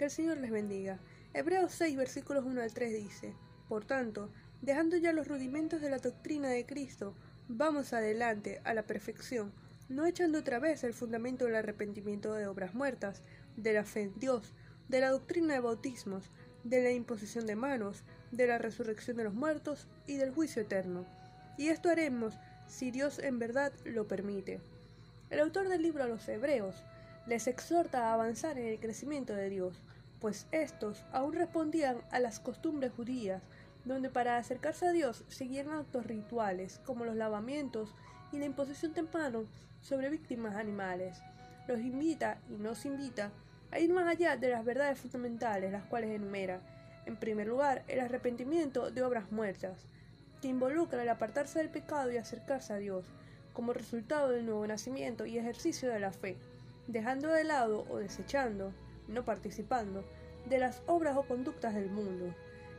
Que el Señor les bendiga. Hebreos 6, versículos 1 al 3 dice, Por tanto, dejando ya los rudimentos de la doctrina de Cristo, vamos adelante a la perfección, no echando otra vez el fundamento del arrepentimiento de obras muertas, de la fe en Dios, de la doctrina de bautismos, de la imposición de manos, de la resurrección de los muertos y del juicio eterno. Y esto haremos si Dios en verdad lo permite. El autor del libro a los Hebreos les exhorta a avanzar en el crecimiento de Dios, pues éstos aún respondían a las costumbres judías, donde para acercarse a Dios seguían actos rituales como los lavamientos y la imposición de sobre víctimas animales. Los invita y nos invita a ir más allá de las verdades fundamentales, las cuales enumera, en primer lugar, el arrepentimiento de obras muertas, que involucra el apartarse del pecado y acercarse a Dios, como resultado del nuevo nacimiento y ejercicio de la fe, dejando de lado o desechando, no participando, de las obras o conductas del mundo.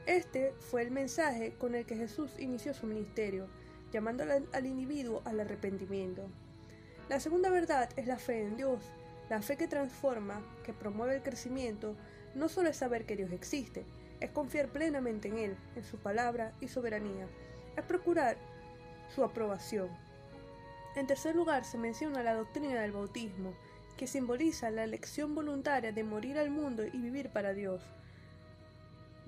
Este fue el mensaje con el que Jesús inició su ministerio, llamando al individuo al arrepentimiento. La segunda verdad es la fe en Dios, la fe que transforma, que promueve el crecimiento, no solo es saber que Dios existe, es confiar plenamente en Él, en su palabra y soberanía, es procurar su aprobación. En tercer lugar, se menciona la doctrina del bautismo, que simboliza la elección voluntaria de morir al mundo y vivir para Dios,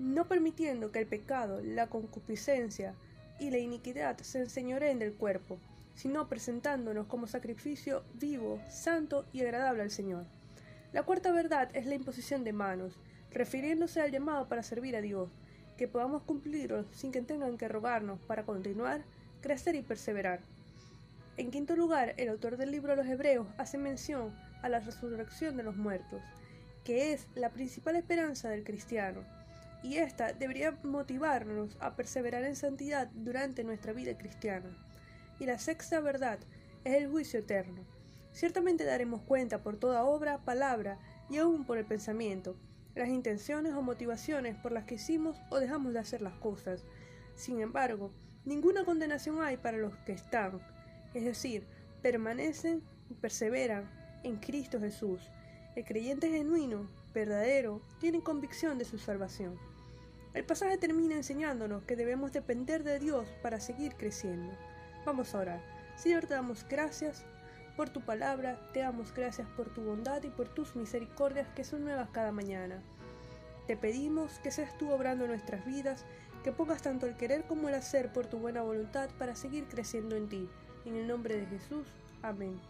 no permitiendo que el pecado, la concupiscencia y la iniquidad se enseñoreen del cuerpo, sino presentándonos como sacrificio vivo, santo y agradable al Señor. La cuarta verdad es la imposición de manos, refiriéndose al llamado para servir a Dios, que podamos cumplirlo sin que tengan que rogarnos para continuar, crecer y perseverar. En quinto lugar, el autor del libro de los Hebreos hace mención a la resurrección de los muertos, que es la principal esperanza del cristiano, y esta debería motivarnos a perseverar en santidad durante nuestra vida cristiana. Y la sexta verdad es el juicio eterno. Ciertamente daremos cuenta por toda obra, palabra y aún por el pensamiento, las intenciones o motivaciones por las que hicimos o dejamos de hacer las cosas. Sin embargo, ninguna condenación hay para los que están, es decir, permanecen y perseveran en Cristo Jesús. El creyente genuino, verdadero, tiene convicción de su salvación. El pasaje termina enseñándonos que debemos depender de Dios para seguir creciendo. Vamos a orar. Señor, te damos gracias por tu palabra, te damos gracias por tu bondad y por tus misericordias que son nuevas cada mañana. Te pedimos que seas tú obrando nuestras vidas, que pongas tanto el querer como el hacer por tu buena voluntad para seguir creciendo en ti. En el nombre de Jesús. Amén.